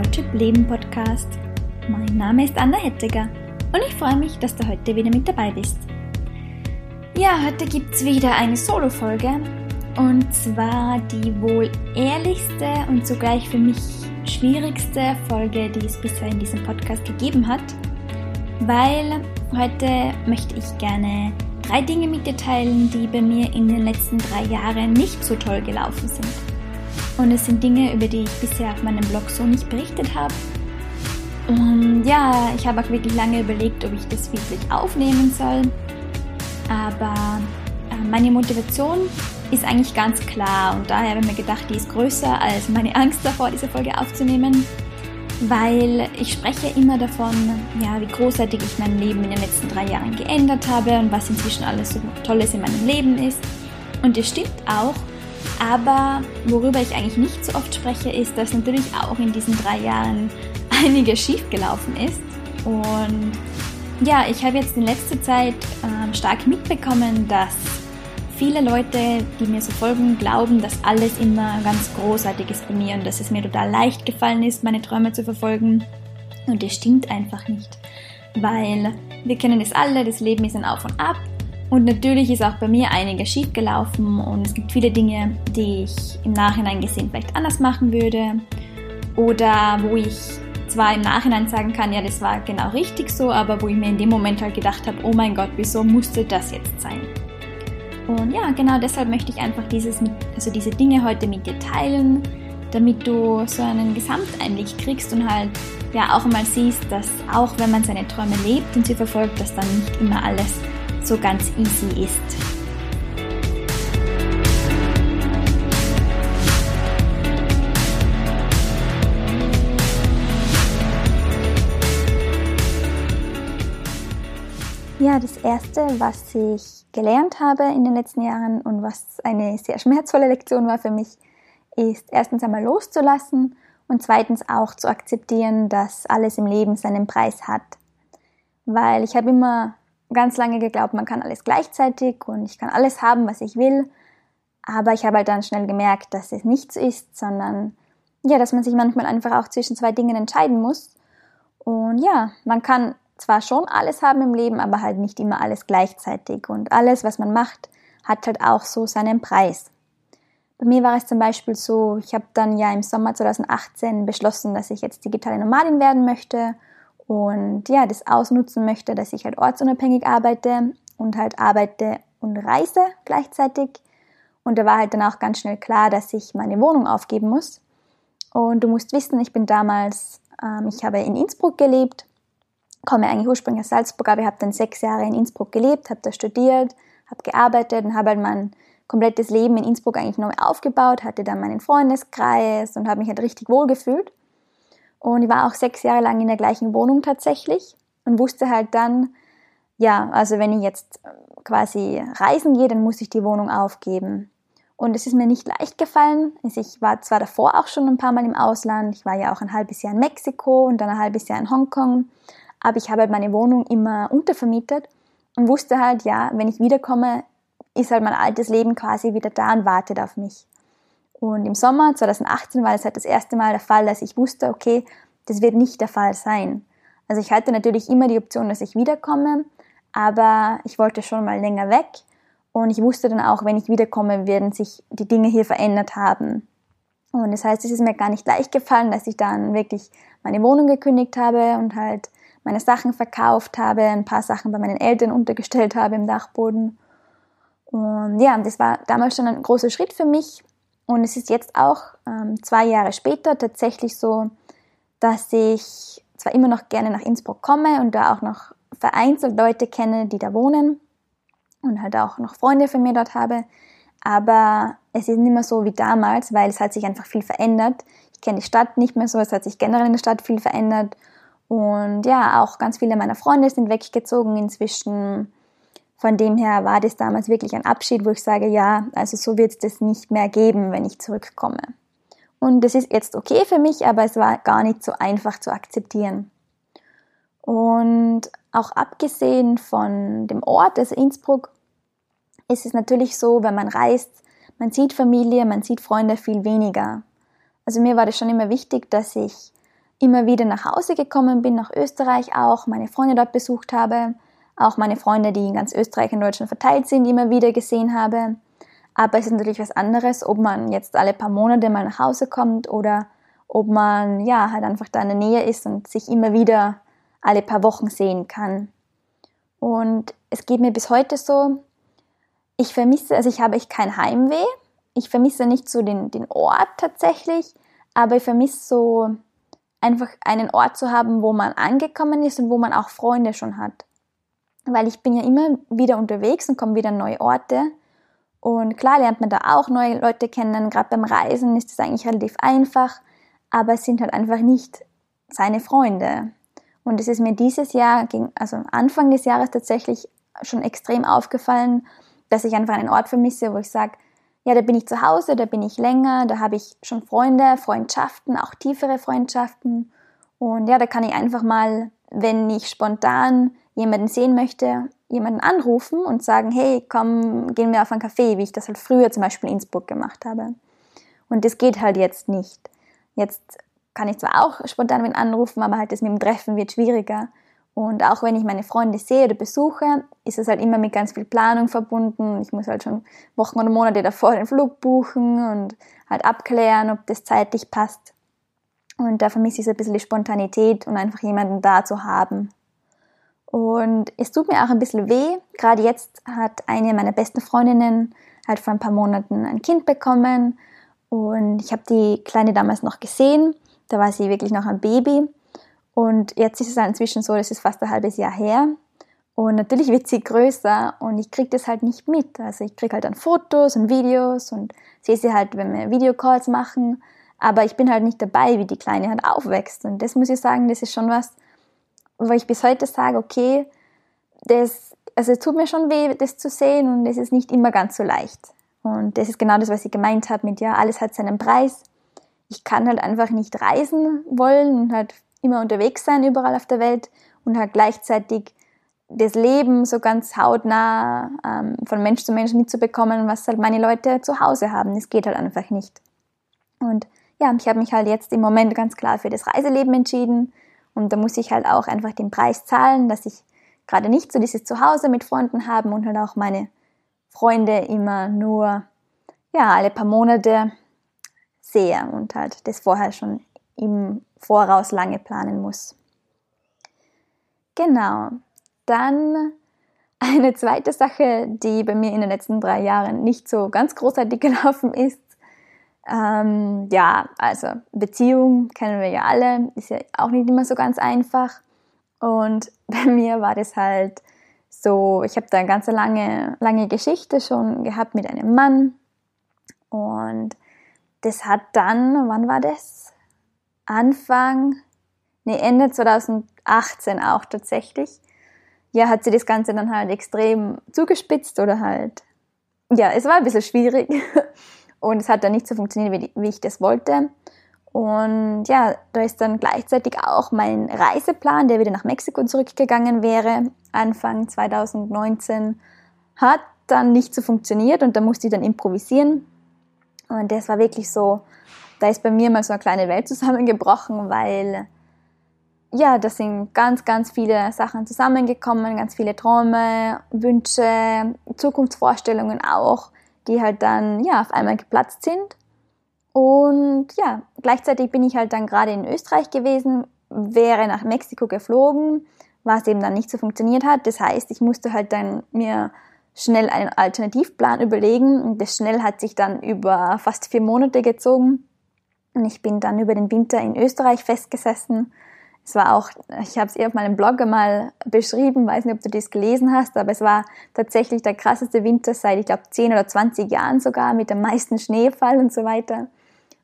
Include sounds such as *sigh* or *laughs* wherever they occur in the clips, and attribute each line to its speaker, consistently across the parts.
Speaker 1: Roadtrip Leben Podcast. Mein Name ist Anna Hettiger und ich freue mich, dass du heute wieder mit dabei bist. Ja, heute gibt es wieder eine Solo-Folge und zwar die wohl ehrlichste und zugleich für mich schwierigste Folge, die es bisher in diesem Podcast gegeben hat, weil heute möchte ich gerne drei Dinge mit dir teilen, die bei mir in den letzten drei Jahren nicht so toll gelaufen sind. Und es sind Dinge, über die ich bisher auf meinem Blog so nicht berichtet habe. Und ja, ich habe auch wirklich lange überlegt, ob ich das wirklich aufnehmen soll. Aber äh, meine Motivation ist eigentlich ganz klar und daher habe ich mir gedacht, die ist größer als meine Angst davor, diese Folge aufzunehmen weil ich spreche immer davon, ja, wie großartig ich mein Leben in den letzten drei Jahren geändert habe und was inzwischen alles so Tolles in meinem Leben ist. Und das stimmt auch, aber worüber ich eigentlich nicht so oft spreche, ist, dass natürlich auch in diesen drei Jahren *laughs* einiges schiefgelaufen ist. Und ja, ich habe jetzt in letzter Zeit äh, stark mitbekommen, dass viele Leute, die mir so folgen, glauben, dass alles immer ganz großartig ist bei mir und dass es mir total leicht gefallen ist, meine Träume zu verfolgen. Und das stimmt einfach nicht. Weil wir kennen es alle, das Leben ist ein Auf und Ab. Und natürlich ist auch bei mir einiges schief gelaufen und es gibt viele Dinge, die ich im Nachhinein gesehen vielleicht anders machen würde. Oder wo ich zwar im Nachhinein sagen kann, ja, das war genau richtig so, aber wo ich mir in dem Moment halt gedacht habe, oh mein Gott, wieso musste das jetzt sein? Und ja, genau deshalb möchte ich einfach dieses, also diese Dinge heute mit dir teilen, damit du so einen Gesamteinblick kriegst und halt ja auch mal siehst, dass auch wenn man seine Träume lebt und sie verfolgt, dass dann nicht immer alles so ganz easy ist. Ja, das Erste, was ich gelernt habe in den letzten Jahren und was eine sehr *laughs* schmerzvolle Lektion war für mich, ist erstens einmal loszulassen und zweitens auch zu akzeptieren, dass alles im Leben seinen Preis hat. Weil ich habe immer ganz lange geglaubt, man kann alles gleichzeitig und ich kann alles haben, was ich will. Aber ich habe halt dann schnell gemerkt, dass es nicht so ist, sondern ja, dass man sich manchmal einfach auch zwischen zwei Dingen entscheiden muss. Und ja, man kann zwar schon alles haben im Leben, aber halt nicht immer alles gleichzeitig. Und alles, was man macht, hat halt auch so seinen Preis. Bei mir war es zum Beispiel so, ich habe dann ja im Sommer 2018 beschlossen, dass ich jetzt digitale Nomadin werden möchte und ja, das ausnutzen möchte, dass ich halt ortsunabhängig arbeite und halt arbeite und reise gleichzeitig. Und da war halt dann auch ganz schnell klar, dass ich meine Wohnung aufgeben muss. Und du musst wissen, ich bin damals, ähm, ich habe in Innsbruck gelebt komme eigentlich ursprünglich aus Salzburg, aber ich habe dann sechs Jahre in Innsbruck gelebt, habe da studiert, habe gearbeitet und habe halt mein komplettes Leben in Innsbruck eigentlich neu aufgebaut, hatte dann meinen Freundeskreis und habe mich halt richtig wohl gefühlt. Und ich war auch sechs Jahre lang in der gleichen Wohnung tatsächlich und wusste halt dann, ja, also wenn ich jetzt quasi reisen gehe, dann muss ich die Wohnung aufgeben. Und es ist mir nicht leicht gefallen. Also ich war zwar davor auch schon ein paar Mal im Ausland. Ich war ja auch ein halbes Jahr in Mexiko und dann ein halbes Jahr in Hongkong. Aber ich habe halt meine Wohnung immer untervermietet und wusste halt, ja, wenn ich wiederkomme, ist halt mein altes Leben quasi wieder da und wartet auf mich. Und im Sommer 2018 war das halt das erste Mal der Fall, dass ich wusste, okay, das wird nicht der Fall sein. Also ich hatte natürlich immer die Option, dass ich wiederkomme, aber ich wollte schon mal länger weg und ich wusste dann auch, wenn ich wiederkomme, werden sich die Dinge hier verändert haben. Und das heißt, es ist mir gar nicht leicht gefallen, dass ich dann wirklich meine Wohnung gekündigt habe und halt meine Sachen verkauft habe, ein paar Sachen bei meinen Eltern untergestellt habe im Dachboden. Und ja, das war damals schon ein großer Schritt für mich. Und es ist jetzt auch ähm, zwei Jahre später tatsächlich so, dass ich zwar immer noch gerne nach Innsbruck komme und da auch noch vereinzelt Leute kenne, die da wohnen und halt auch noch Freunde von mir dort habe, aber es ist nicht mehr so wie damals, weil es hat sich einfach viel verändert. Ich kenne die Stadt nicht mehr so, es hat sich generell in der Stadt viel verändert und ja, auch ganz viele meiner Freunde sind weggezogen inzwischen. Von dem her war das damals wirklich ein Abschied, wo ich sage, ja, also so wird es das nicht mehr geben, wenn ich zurückkomme. Und das ist jetzt okay für mich, aber es war gar nicht so einfach zu akzeptieren. Und auch abgesehen von dem Ort, also Innsbruck, ist es natürlich so, wenn man reist, man sieht Familie, man sieht Freunde viel weniger. Also mir war das schon immer wichtig, dass ich immer wieder nach Hause gekommen bin, nach Österreich auch, meine Freunde dort besucht habe, auch meine Freunde, die in ganz Österreich und Deutschland verteilt sind, immer wieder gesehen habe. Aber es ist natürlich was anderes, ob man jetzt alle paar Monate mal nach Hause kommt oder ob man ja halt einfach da in der Nähe ist und sich immer wieder alle paar Wochen sehen kann. Und es geht mir bis heute so, ich vermisse, also ich habe echt kein Heimweh. Ich vermisse nicht so den, den Ort tatsächlich, aber ich vermisse so einfach einen Ort zu haben, wo man angekommen ist und wo man auch Freunde schon hat. Weil ich bin ja immer wieder unterwegs und komme wieder an neue Orte. Und klar lernt man da auch neue Leute kennen. Gerade beim Reisen ist das eigentlich relativ einfach, aber es sind halt einfach nicht seine Freunde. Und es ist mir dieses Jahr, also Anfang des Jahres tatsächlich schon extrem aufgefallen, dass ich einfach einen Ort vermisse, wo ich sage, ja, da bin ich zu Hause, da bin ich länger, da habe ich schon Freunde, Freundschaften, auch tiefere Freundschaften. Und ja, da kann ich einfach mal, wenn ich spontan jemanden sehen möchte, jemanden anrufen und sagen, hey, komm, gehen wir auf einen Café, wie ich das halt früher zum Beispiel in Innsbruck gemacht habe. Und das geht halt jetzt nicht. Jetzt kann ich zwar auch spontan wen anrufen, aber halt das mit dem Treffen wird schwieriger. Und auch wenn ich meine Freunde sehe oder besuche, ist es halt immer mit ganz viel Planung verbunden. Ich muss halt schon Wochen oder Monate davor den Flug buchen und halt abklären, ob das zeitlich passt. Und da vermisse ich so ein bisschen die Spontanität und einfach jemanden da zu haben. Und es tut mir auch ein bisschen weh. Gerade jetzt hat eine meiner besten Freundinnen halt vor ein paar Monaten ein Kind bekommen. Und ich habe die Kleine damals noch gesehen. Da war sie wirklich noch ein Baby. Und jetzt ist es halt inzwischen so, das ist fast ein halbes Jahr her. Und natürlich wird sie größer und ich kriege das halt nicht mit. Also ich kriege halt dann Fotos und Videos und sehe sie halt, wenn wir Videocalls machen. Aber ich bin halt nicht dabei, wie die Kleine halt aufwächst. Und das muss ich sagen, das ist schon was, wo ich bis heute sage, okay, das, also es tut mir schon weh, das zu sehen und es ist nicht immer ganz so leicht. Und das ist genau das, was ich gemeint habe mit, ja, alles hat seinen Preis. Ich kann halt einfach nicht reisen wollen und halt immer unterwegs sein, überall auf der Welt und halt gleichzeitig das Leben so ganz hautnah ähm, von Mensch zu Mensch mitzubekommen, was halt meine Leute zu Hause haben. Das geht halt einfach nicht. Und ja, ich habe mich halt jetzt im Moment ganz klar für das Reiseleben entschieden. Und da muss ich halt auch einfach den Preis zahlen, dass ich gerade nicht so dieses Zuhause mit Freunden haben und halt auch meine Freunde immer nur ja alle paar Monate sehe und halt das vorher schon im Voraus lange planen muss. Genau. Dann eine zweite Sache, die bei mir in den letzten drei Jahren nicht so ganz großartig *laughs* gelaufen ist. Ähm, ja, also Beziehung kennen wir ja alle, ist ja auch nicht immer so ganz einfach. Und *laughs* bei mir war das halt so, ich habe da eine ganz lange, lange Geschichte schon gehabt mit einem Mann. Und das hat dann, wann war das? Anfang, nee, Ende 2018 auch tatsächlich. Ja, hat sie das Ganze dann halt extrem zugespitzt oder halt, ja, es war ein bisschen schwierig *laughs* und es hat dann nicht so funktioniert, wie, wie ich das wollte. Und ja, da ist dann gleichzeitig auch mein Reiseplan, der wieder nach Mexiko zurückgegangen wäre, Anfang 2019, hat dann nicht so funktioniert und da musste ich dann improvisieren. Und das war wirklich so, da ist bei mir mal so eine kleine Welt zusammengebrochen, weil ja, da sind ganz, ganz viele Sachen zusammengekommen, ganz viele Träume, Wünsche, Zukunftsvorstellungen auch, die halt dann ja auf einmal geplatzt sind. Und ja, gleichzeitig bin ich halt dann gerade in Österreich gewesen, wäre nach Mexiko geflogen, was eben dann nicht so funktioniert hat. Das heißt, ich musste halt dann mir schnell einen Alternativplan überlegen und das schnell hat sich dann über fast vier Monate gezogen. Und ich bin dann über den Winter in Österreich festgesessen. Es war auch, ich habe es eher auf meinem Blog mal beschrieben, weiß nicht, ob du das gelesen hast, aber es war tatsächlich der krasseste Winter seit, ich glaube, 10 oder 20 Jahren sogar, mit dem meisten Schneefall und so weiter.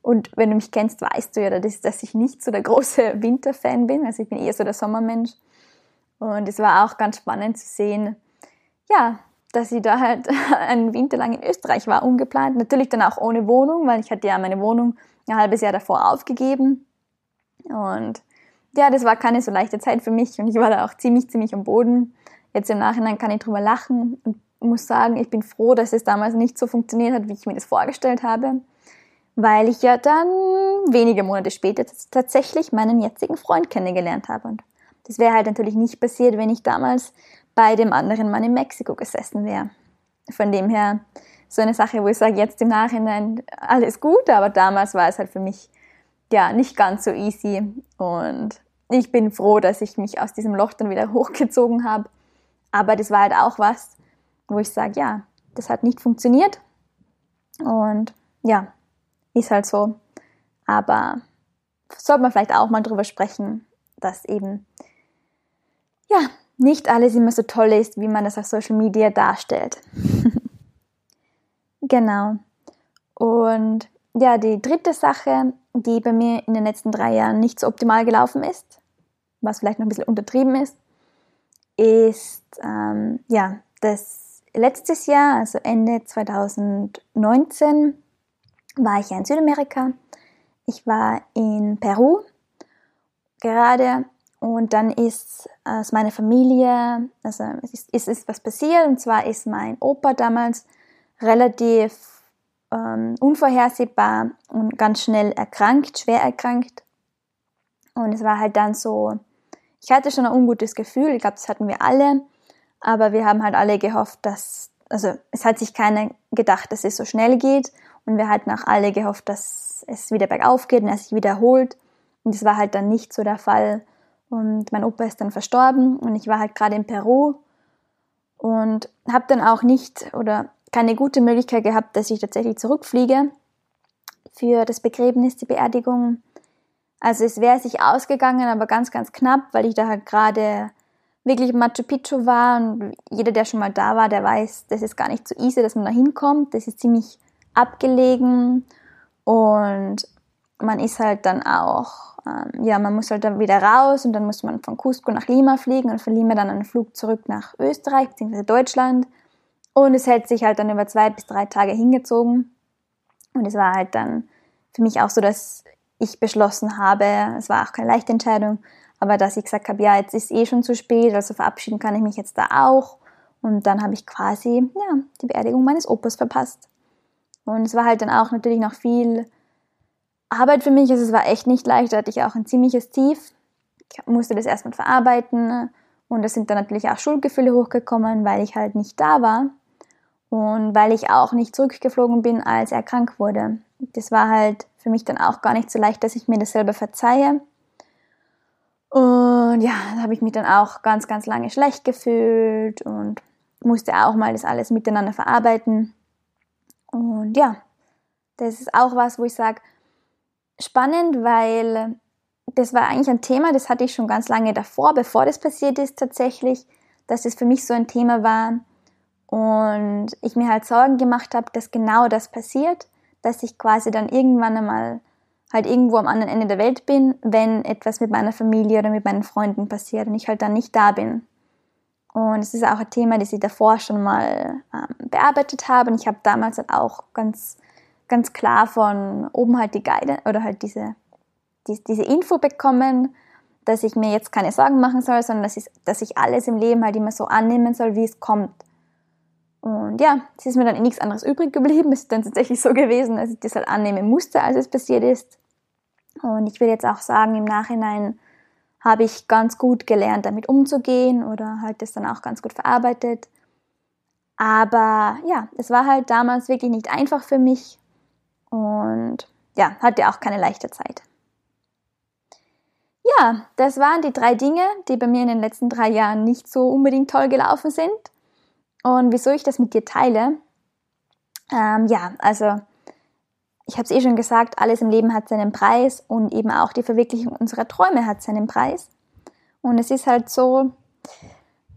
Speaker 1: Und wenn du mich kennst, weißt du ja, dass ich nicht so der große *laughs* Winterfan bin. Also ich bin eher so der Sommermensch. Und es war auch ganz spannend zu sehen, ja, dass ich da halt *laughs* einen Winter lang in Österreich war, ungeplant. Natürlich dann auch ohne Wohnung, weil ich hatte ja meine Wohnung ein halbes Jahr davor aufgegeben. Und ja, das war keine so leichte Zeit für mich und ich war da auch ziemlich, ziemlich am Boden. Jetzt im Nachhinein kann ich drüber lachen und muss sagen, ich bin froh, dass es damals nicht so funktioniert hat, wie ich mir das vorgestellt habe, weil ich ja dann wenige Monate später tatsächlich meinen jetzigen Freund kennengelernt habe. Und das wäre halt natürlich nicht passiert, wenn ich damals bei dem anderen Mann in Mexiko gesessen wäre. Von dem her so eine Sache, wo ich sage, jetzt im Nachhinein alles gut, aber damals war es halt für mich ja nicht ganz so easy und ich bin froh, dass ich mich aus diesem Loch dann wieder *laughs* hochgezogen habe. Aber das war halt auch was, wo ich sage, ja, das hat nicht funktioniert und ja, ist halt so. Aber sollte man vielleicht auch mal drüber sprechen, dass eben ja nicht alles immer so toll ist, wie man das auf Social Media darstellt. *laughs* genau. Und ja, die dritte Sache, die bei mir in den letzten drei Jahren nicht so optimal gelaufen ist, was vielleicht noch ein bisschen untertrieben ist, ist ähm, ja, das letztes Jahr, also Ende 2019, war ich ja in Südamerika. Ich war in Peru gerade und dann ist aus meiner Familie, also ist, es ist was passiert und zwar ist mein Opa damals relativ ähm, unvorhersehbar und ganz schnell erkrankt, schwer erkrankt. Und es war halt dann so, ich hatte schon ein ungutes Gefühl, ich glaube, das hatten wir alle, aber wir haben halt alle gehofft, dass, also es hat sich keiner gedacht, dass es so schnell geht und wir hatten auch alle gehofft, dass es wieder bergauf geht und er sich wiederholt. Und das war halt dann nicht so der Fall. Und mein Opa ist dann verstorben und ich war halt gerade in Peru und habe dann auch nicht oder keine gute Möglichkeit gehabt, dass ich tatsächlich zurückfliege für das Begräbnis, die Beerdigung. Also es wäre sich ausgegangen, aber ganz, ganz knapp, weil ich da halt gerade wirklich Machu Picchu war und jeder, der schon mal da war, der weiß, das ist gar nicht so easy, dass man da hinkommt. Das ist ziemlich abgelegen und man ist halt dann auch, ähm, ja, man muss halt dann wieder raus und dann muss man von Cusco nach Lima fliegen und von Lima dann einen Flug zurück nach Österreich bzw. Deutschland. Und es hätte sich halt dann über zwei bis drei Tage hingezogen. Und es war halt dann für mich auch so, dass ich beschlossen habe, es war auch keine leichte Entscheidung, aber dass ich gesagt habe, ja, jetzt ist eh schon zu spät, also verabschieden kann ich mich jetzt da auch. Und dann habe ich quasi, ja, die Beerdigung meines Opas verpasst. Und es war halt dann auch natürlich noch viel Arbeit für mich. Also es war echt nicht leicht. Da hatte ich auch ein ziemliches Tief. Ich musste das erstmal verarbeiten. Und es sind dann natürlich auch Schuldgefühle hochgekommen, weil ich halt nicht da war. Und weil ich auch nicht zurückgeflogen bin, als er krank wurde. Das war halt für mich dann auch gar nicht so leicht, dass ich mir das selber verzeihe. Und ja, da habe ich mich dann auch ganz, ganz lange schlecht gefühlt und musste auch mal das alles miteinander verarbeiten. Und ja, das ist auch was, wo ich sage, spannend, weil das war eigentlich ein Thema, das hatte ich schon ganz lange davor, bevor das passiert ist tatsächlich, dass das für mich so ein Thema war und ich mir halt Sorgen gemacht habe, dass genau das passiert, dass ich quasi dann irgendwann einmal halt irgendwo am anderen Ende der Welt bin, wenn etwas mit meiner Familie oder mit meinen Freunden passiert und ich halt dann nicht da bin. Und es ist auch ein Thema, das ich davor schon mal ähm, bearbeitet habe. Und ich habe damals halt auch ganz, ganz klar von oben halt die Guide oder halt diese, die, diese Info bekommen, dass ich mir jetzt keine Sorgen machen soll, sondern dass ich, dass ich alles im Leben halt immer so annehmen soll, wie es kommt. Und ja, es ist mir dann nichts anderes übrig geblieben. *laughs* Es ist dann tatsächlich so gewesen, dass ich das halt annehmen musste, als es passiert ist. Und ich will jetzt auch sagen, im Nachhinein habe ich ganz gut gelernt, damit umzugehen oder halt das dann auch ganz gut verarbeitet. Aber ja, es war halt damals wirklich nicht einfach für mich und ja, hatte auch keine leichte Zeit. Ja, das waren die drei Dinge, die bei mir in den letzten drei Jahren nicht so unbedingt toll gelaufen sind. Und wieso ich das mit dir teile? Ähm, ja, also ich habe es eh schon gesagt, alles im Leben hat seinen Preis und eben auch die Verwirklichung unserer Träume hat seinen Preis. Und es ist halt so,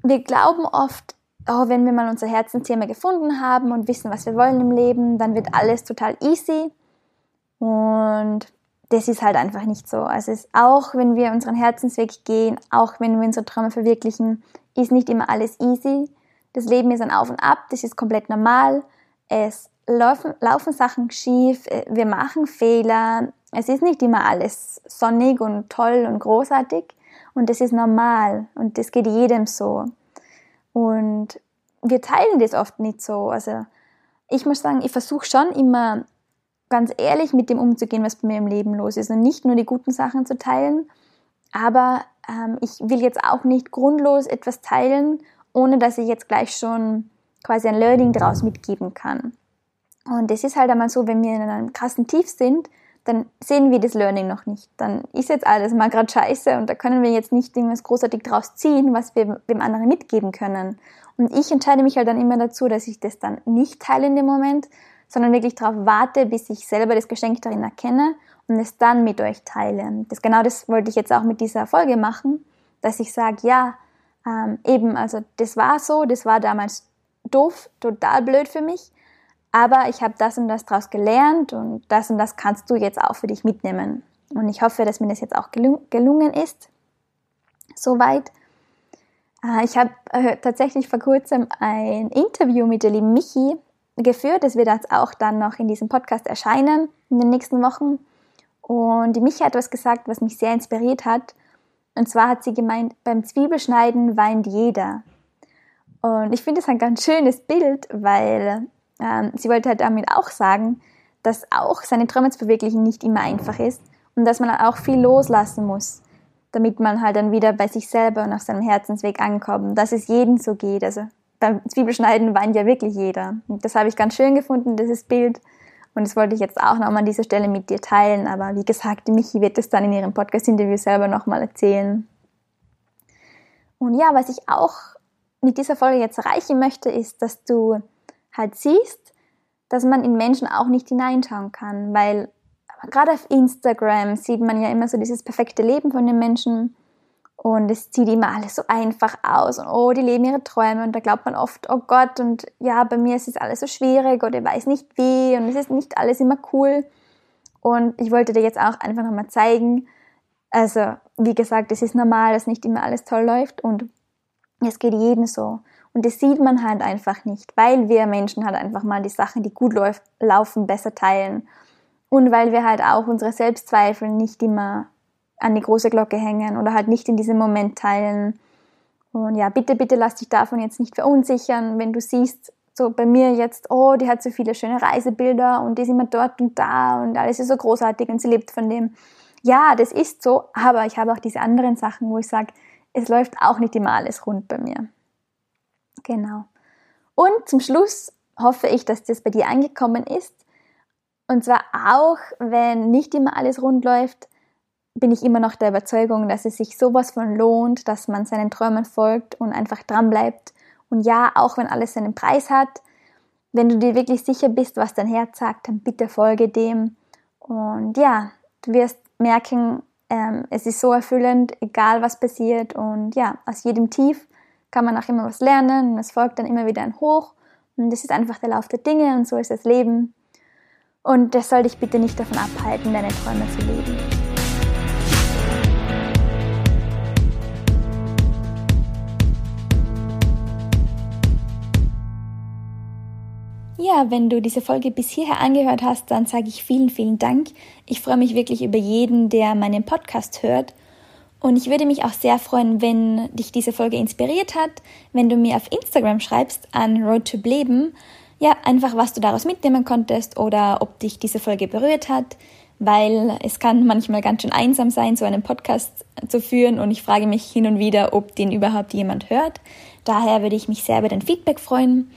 Speaker 1: wir glauben oft, oh, wenn wir mal unser Herzensthema gefunden haben und wissen, was wir wollen im Leben, dann wird alles total easy. Und das ist halt einfach nicht so. Also es ist auch, wenn wir unseren Herzensweg gehen, auch wenn wir unsere Träume verwirklichen, ist nicht immer alles easy. Das Leben ist ein Auf und Ab, das ist komplett normal. Es laufen, laufen Sachen schief, äh, wir machen Fehler. Es ist nicht immer alles sonnig und toll und großartig und das ist normal und das geht jedem so. Und wir teilen das oft nicht so. Also ich muss sagen, ich versuche schon immer ganz ehrlich mit dem umzugehen, was bei mir im Leben los ist und nicht nur die guten Sachen zu teilen, aber ähm, ich will jetzt auch nicht grundlos etwas teilen, ohne dass ich jetzt gleich schon quasi ein Learning daraus mitgeben kann. Und es ist halt einmal so, wenn wir in einem krassen Tief sind, dann sehen wir das Learning noch nicht. Dann ist jetzt alles mal gerade scheiße und da können wir jetzt nicht irgendwas großartig draus ziehen, was wir dem anderen mitgeben können. Und ich entscheide mich halt dann immer dazu, dass ich das dann nicht teile in dem Moment, sondern wirklich darauf warte, bis ich selber das Geschenk darin erkenne und es dann mit euch teile. Das genau das wollte ich jetzt auch mit dieser Folge machen, dass ich sage, ja, ähm, eben, also das war so, das war damals doof, total blöd für mich, aber ich habe das und das daraus gelernt und das und das kannst du jetzt auch für dich mitnehmen. Und ich hoffe, dass mir das jetzt auch gelungen ist. Soweit. Äh, ich habe äh, tatsächlich vor kurzem ein Interview mit der lieben Michi geführt. Das wird jetzt auch dann noch in diesem Podcast erscheinen in den nächsten Wochen. Und die Michi hat was gesagt, was mich sehr inspiriert hat. Und zwar hat sie gemeint, beim Zwiebelschneiden weint jeder. Und ich finde es ein ganz schönes Bild, weil ähm, sie wollte halt damit auch sagen, dass auch seine Träume zu verwirklichen nicht immer einfach ist und dass man auch viel loslassen muss, damit man halt dann wieder bei sich selber und auf seinem Herzensweg ankommt. Dass es jedem so geht. Also beim Zwiebelschneiden weint ja wirklich jeder. Und das habe ich ganz schön gefunden, dieses Bild. Und das wollte ich jetzt auch nochmal an dieser Stelle mit dir teilen. Aber wie gesagt, Michi wird es dann in ihrem Podcast-Interview selber nochmal erzählen. Und ja, was ich auch mit dieser Folge jetzt erreichen möchte, ist, dass du halt siehst, dass man in Menschen auch nicht hineinschauen kann, weil gerade auf Instagram sieht man ja immer so dieses perfekte Leben von den Menschen und es sieht immer alles so einfach aus. Und oh, die leben ihre Träume. Und da glaubt man oft, oh Gott und ja, bei mir ist es alles so schwierig oder ich weiß nicht wie. Und es ist nicht alles immer cool. Und ich wollte dir jetzt auch einfach nochmal zeigen, also wie gesagt, es ist normal, dass nicht immer alles toll läuft. Und es geht jedem so. Und das sieht man halt einfach nicht, weil wir Menschen halt einfach mal die Sachen, die gut laufen, besser teilen. Und weil wir halt auch unsere Selbstzweifel nicht immer an die große Glocke hängen oder halt nicht in diesem Moment teilen. Und ja, bitte, bitte lass dich davon jetzt nicht verunsichern, wenn du siehst, so bei mir jetzt, oh, die hat so viele schöne Reisebilder und die ist immer dort und da und alles ist so großartig und sie lebt von dem. Ja, das ist so, aber ich habe auch diese anderen Sachen, wo ich sage, es läuft auch nicht immer alles rund bei mir. Genau. Und zum Schluss hoffe ich, dass das bei dir angekommen ist. Und zwar auch, wenn nicht immer alles rund läuft, bin ich immer noch der Überzeugung, dass es sich sowas von lohnt, dass man seinen Träumen folgt und einfach dran bleibt. Und ja, auch wenn alles seinen Preis hat, wenn du dir wirklich sicher bist, was dein Herz sagt, dann bitte folge dem. Und ja, du wirst merken, ähm, es ist so erfüllend, egal was passiert. Und ja, aus jedem Tief kann man auch immer was lernen und es folgt dann immer wieder ein Hoch. Und das ist einfach der Lauf der Dinge und so ist das Leben. Und das soll dich bitte nicht davon abhalten, deine Träume zu leben. Ja, wenn du diese Folge bis hierher angehört hast, dann sage ich vielen, vielen Dank. Ich freue mich wirklich über jeden, der meinen Podcast hört und ich würde mich auch sehr freuen, wenn dich diese Folge inspiriert hat, wenn du mir auf Instagram schreibst an Road to Leben, ja, einfach was du daraus mitnehmen konntest oder ob dich diese Folge berührt hat, weil es kann manchmal ganz schön einsam sein, so einen Podcast zu führen und ich frage mich hin und wieder, ob den überhaupt jemand hört. Daher würde ich mich sehr über dein Feedback freuen.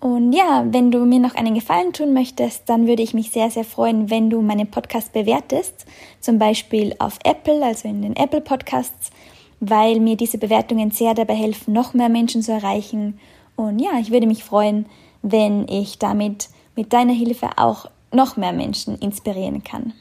Speaker 1: Und ja, wenn du mir noch einen Gefallen tun möchtest, dann würde ich mich sehr, sehr freuen, wenn du meinen Podcast bewertest. Zum Beispiel auf Apple, also in den Apple Podcasts, weil mir diese Bewertungen sehr dabei helfen, noch mehr Menschen zu erreichen. Und ja, ich würde mich freuen, wenn ich damit mit deiner Hilfe auch noch mehr Menschen inspirieren kann.